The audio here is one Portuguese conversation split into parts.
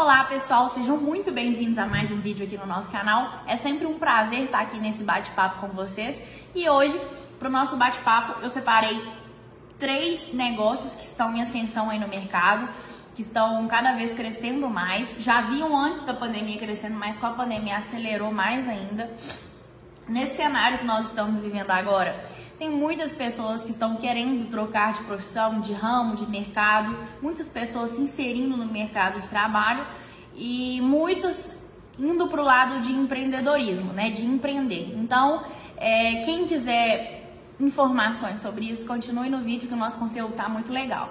Olá pessoal, sejam muito bem-vindos a mais um vídeo aqui no nosso canal. É sempre um prazer estar aqui nesse bate-papo com vocês. E hoje, para o nosso bate-papo, eu separei três negócios que estão em ascensão aí no mercado, que estão cada vez crescendo mais. Já viam antes da pandemia crescendo, mas com a pandemia acelerou mais ainda. Nesse cenário que nós estamos vivendo agora, tem muitas pessoas que estão querendo trocar de profissão, de ramo, de mercado, muitas pessoas se inserindo no mercado de trabalho e muitas indo para o lado de empreendedorismo, né, de empreender. Então, é, quem quiser informações sobre isso, continue no vídeo que o nosso conteúdo tá muito legal.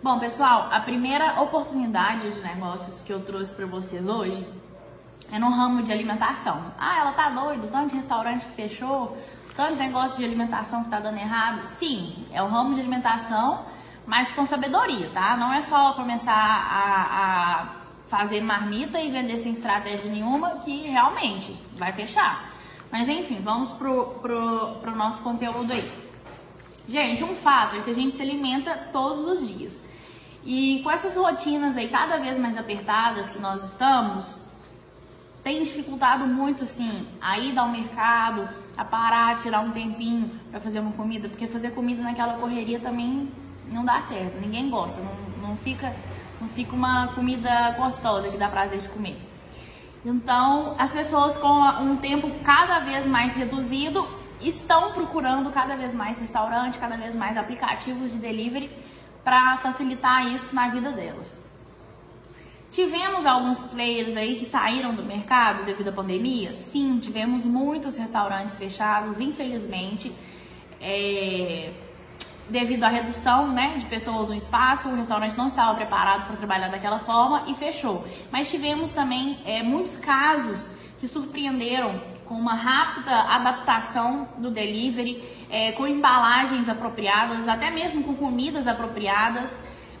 Bom, pessoal, a primeira oportunidade de negócios que eu trouxe para vocês hoje é no ramo de alimentação. Ah, ela tá doida, tanto de restaurante que fechou, tanto negócio de alimentação que tá dando errado. Sim, é o ramo de alimentação, mas com sabedoria, tá? Não é só começar a, a fazer marmita e vender sem estratégia nenhuma que realmente vai fechar. Mas enfim, vamos pro, pro, pro nosso conteúdo aí. Gente, um fato é que a gente se alimenta todos os dias. E com essas rotinas aí cada vez mais apertadas que nós estamos, tem dificultado muito, assim, a ir ao mercado, a parar, tirar um tempinho para fazer uma comida, porque fazer comida naquela correria também não dá certo, ninguém gosta, não, não, fica, não fica uma comida gostosa que dá prazer de comer. Então, as pessoas com um tempo cada vez mais reduzido estão procurando cada vez mais restaurante, cada vez mais aplicativos de delivery para facilitar isso na vida delas. Tivemos alguns players aí que saíram do mercado devido à pandemia? Sim, tivemos muitos restaurantes fechados, infelizmente, é, devido à redução né, de pessoas no espaço, o restaurante não estava preparado para trabalhar daquela forma e fechou. Mas tivemos também é, muitos casos que surpreenderam com uma rápida adaptação do delivery, é, com embalagens apropriadas, até mesmo com comidas apropriadas.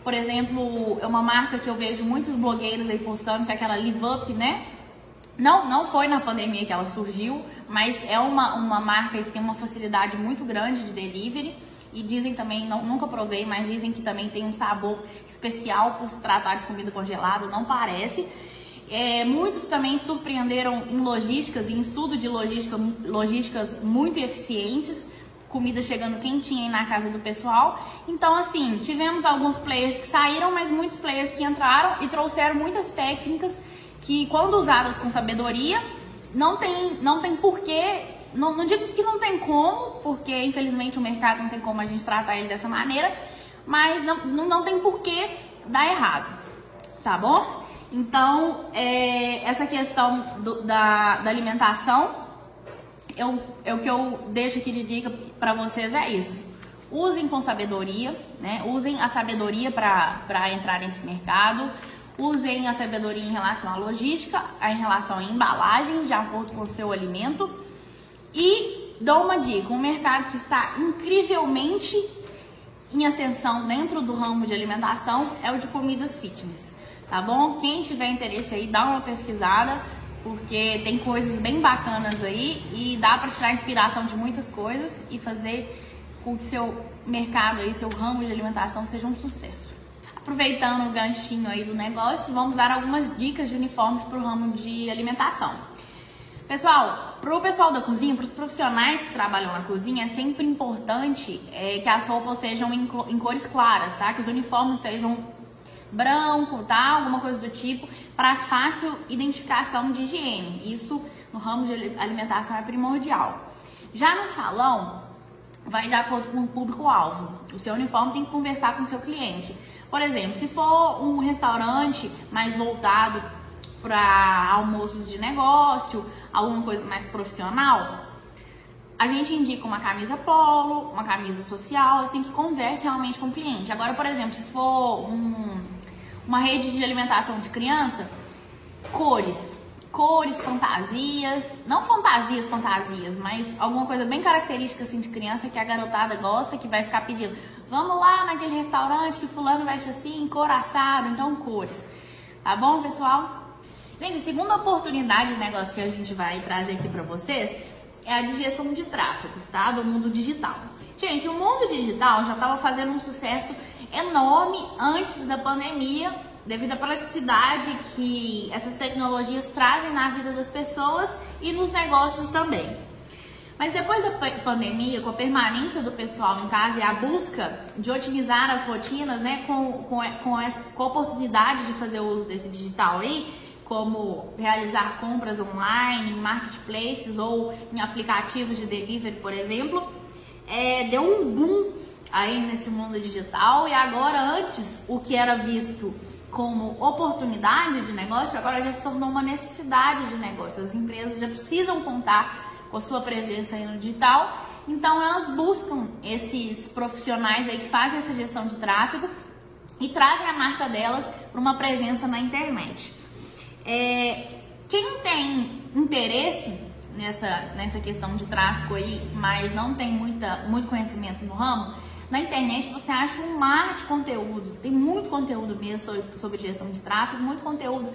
Por exemplo, é uma marca que eu vejo muitos blogueiros aí postando, que é aquela Live Up, né? Não, não foi na pandemia que ela surgiu, mas é uma, uma marca que tem uma facilidade muito grande de delivery. E dizem também, não, nunca provei, mas dizem que também tem um sabor especial por se tratar de comida congelada, não parece. É, muitos também surpreenderam em logísticas, em estudo de logística, logísticas muito eficientes comida chegando quentinha aí na casa do pessoal. Então, assim, tivemos alguns players que saíram, mas muitos players que entraram e trouxeram muitas técnicas que, quando usadas com sabedoria, não tem, não tem porquê. Não, não digo que não tem como, porque infelizmente o mercado não tem como a gente tratar ele dessa maneira, mas não, não, não tem porquê dar errado, tá bom? Então, é, essa questão do, da, da alimentação eu, eu, o que eu deixo aqui de dica para vocês é isso. Usem com sabedoria, né? Usem a sabedoria para entrar nesse mercado. Usem a sabedoria em relação à logística, em relação a embalagens de acordo com o seu alimento. E dou uma dica: um mercado que está incrivelmente em ascensão dentro do ramo de alimentação é o de comidas fitness, tá bom? Quem tiver interesse aí, dá uma pesquisada porque tem coisas bem bacanas aí e dá para tirar inspiração de muitas coisas e fazer com que seu mercado aí, seu ramo de alimentação seja um sucesso. Aproveitando o ganchinho aí do negócio, vamos dar algumas dicas de uniformes para o ramo de alimentação. Pessoal, para o pessoal da cozinha, para os profissionais que trabalham na cozinha, é sempre importante é, que as roupas sejam em, em cores claras, tá? Que os uniformes sejam branco, tá? Alguma coisa do tipo, para fácil identificação de higiene. Isso no ramo de alimentação é primordial. Já no salão, vai de acordo com o público-alvo. O seu uniforme tem que conversar com o seu cliente. Por exemplo, se for um restaurante mais voltado para almoços de negócio, alguma coisa mais profissional, a gente indica uma camisa polo, uma camisa social, assim, que converse realmente com o cliente. Agora, por exemplo, se for um uma rede de alimentação de criança, cores, cores, fantasias, não fantasias, fantasias, mas alguma coisa bem característica assim de criança que a garotada gosta, que vai ficar pedindo. Vamos lá naquele restaurante que fulano veste assim, coraçado, então cores. Tá bom, pessoal? Gente, a segunda oportunidade de negócio que a gente vai trazer aqui para vocês é a de gestão de tráfegos, tá? Do mundo digital. Gente, o mundo digital já estava fazendo um sucesso enorme antes da pandemia devido à praticidade que essas tecnologias trazem na vida das pessoas e nos negócios também. Mas depois da pandemia, com a permanência do pessoal em casa e a busca de otimizar as rotinas, né, com, com, com, essa, com a oportunidade de fazer uso desse digital aí, como realizar compras online, em marketplaces ou em aplicativos de delivery, por exemplo, é, deu um boom aí nesse mundo digital e agora antes o que era visto como oportunidade de negócio agora já se tornou uma necessidade de negócio. As empresas já precisam contar com a sua presença aí no digital, então elas buscam esses profissionais aí que fazem essa gestão de tráfego e trazem a marca delas para uma presença na internet. É, quem tem interesse nessa, nessa questão de tráfego aí, mas não tem muita, muito conhecimento no ramo, na internet você acha um mar de conteúdos, tem muito conteúdo mesmo sobre, sobre gestão de tráfego, muito conteúdo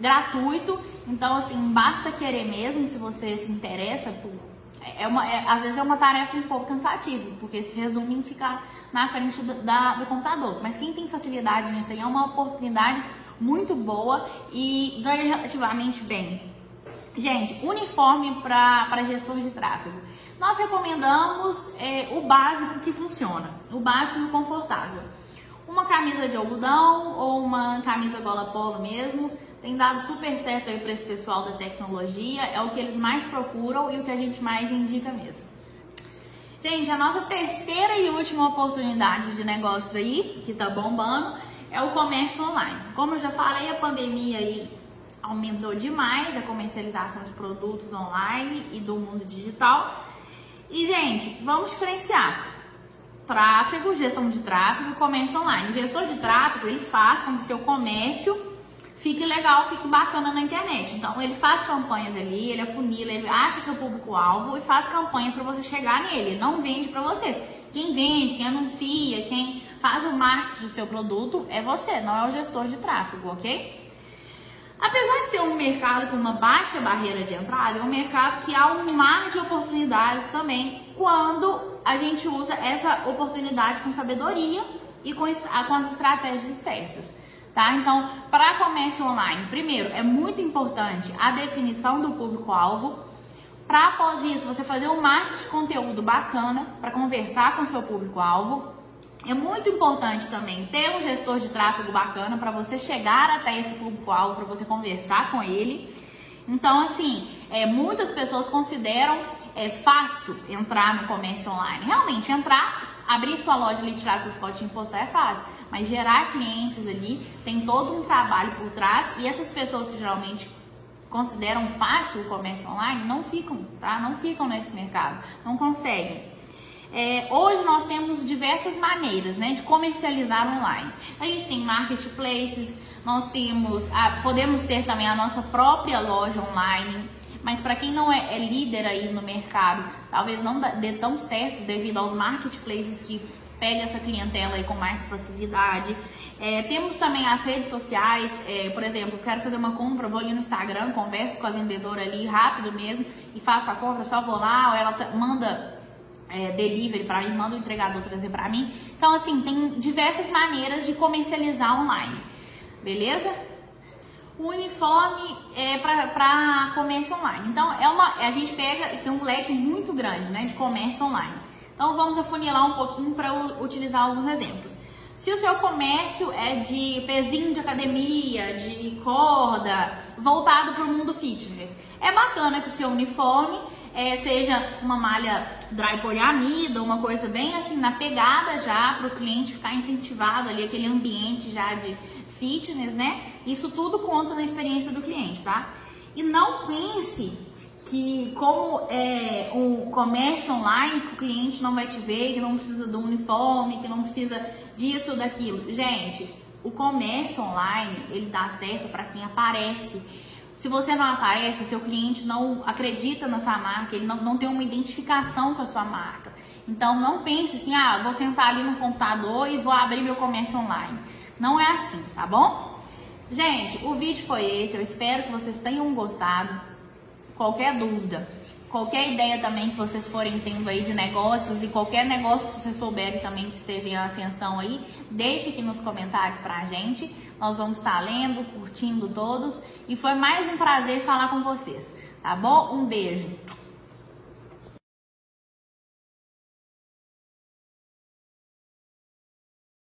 gratuito, então assim, basta querer mesmo se você se interessa por é uma, é, às vezes é uma tarefa um pouco cansativa, porque se resume em ficar na frente do, da, do computador. Mas quem tem facilidade nisso aí é uma oportunidade muito boa e ganha relativamente bem. Gente, uniforme para gestor de tráfego. Nós recomendamos é, o básico que funciona, o básico e confortável. Uma camisa de algodão ou uma camisa gola polo mesmo, tem dado super certo aí para esse pessoal da tecnologia, é o que eles mais procuram e o que a gente mais indica mesmo. Gente, a nossa terceira e última oportunidade de negócios aí, que tá bombando, é o comércio online. Como eu já falei, a pandemia aí aumentou demais a comercialização de produtos online e do mundo digital. E, gente, vamos diferenciar tráfego, gestão de tráfego e comércio online. O gestor de tráfego, ele faz com que o seu comércio fique legal, fique bacana na internet. Então, ele faz campanhas ali, ele afunila, ele acha seu público-alvo e faz campanhas para você chegar nele. Ele não vende para você. Quem vende, quem anuncia, quem faz o marketing do seu produto é você, não é o gestor de tráfego, ok? Apesar de ser um mercado com uma baixa barreira de entrada, é um mercado que há um mar de oportunidades também quando a gente usa essa oportunidade com sabedoria e com, com as estratégias certas. Tá? Então, para comércio online, primeiro, é muito importante a definição do público-alvo, para após isso você fazer um marketing de conteúdo bacana para conversar com seu público-alvo. É muito importante também ter um gestor de tráfego bacana para você chegar até esse público-alvo, para você conversar com ele. Então, assim, é, muitas pessoas consideram é, fácil entrar no comércio online. Realmente, entrar, abrir sua loja ali, tirar seus potinhos e postar é fácil. Mas gerar clientes ali tem todo um trabalho por trás e essas pessoas que geralmente consideram fácil o comércio online não ficam, tá? Não ficam nesse mercado, não conseguem. É, hoje nós temos diversas maneiras né, de comercializar online. A gente tem marketplaces, nós temos, a, podemos ter também a nossa própria loja online, mas para quem não é, é, líder aí no mercado, talvez não dê tão certo devido aos marketplaces que pega essa clientela aí com mais facilidade. É, temos também as redes sociais, é, por exemplo, quero fazer uma compra, vou ali no Instagram, converso com a vendedora ali rápido mesmo e faço a compra, só vou lá, ou ela manda é, delivery para mim, manda o entregador trazer para mim. Então, assim, tem diversas maneiras de comercializar online, beleza? O uniforme é para comércio online. Então, é uma, a gente pega tem um leque muito grande né, de comércio online. Então, vamos afunilar um pouquinho para utilizar alguns exemplos. Se o seu comércio é de pezinho de academia, de corda, voltado para o mundo fitness, é bacana que o seu uniforme é, seja uma malha dry poliamida, uma coisa bem assim na pegada já para o cliente ficar incentivado ali, aquele ambiente já de fitness, né? Isso tudo conta na experiência do cliente, tá? E não pense que como é um comércio online, que o cliente não vai te ver, que não precisa do uniforme, que não precisa disso, daquilo. Gente, o comércio online, ele dá certo para quem aparece. Se você não aparece, o seu cliente não acredita na sua marca, ele não, não tem uma identificação com a sua marca. Então não pense assim, ah, vou sentar ali no computador e vou abrir meu comércio online. Não é assim, tá bom? Gente, o vídeo foi esse, eu espero que vocês tenham gostado. Qualquer dúvida, Qualquer ideia também que vocês forem tendo aí de negócios e qualquer negócio que vocês souberem também que esteja em ascensão aí, deixe aqui nos comentários pra gente. Nós vamos estar lendo, curtindo todos. E foi mais um prazer falar com vocês, tá bom? Um beijo!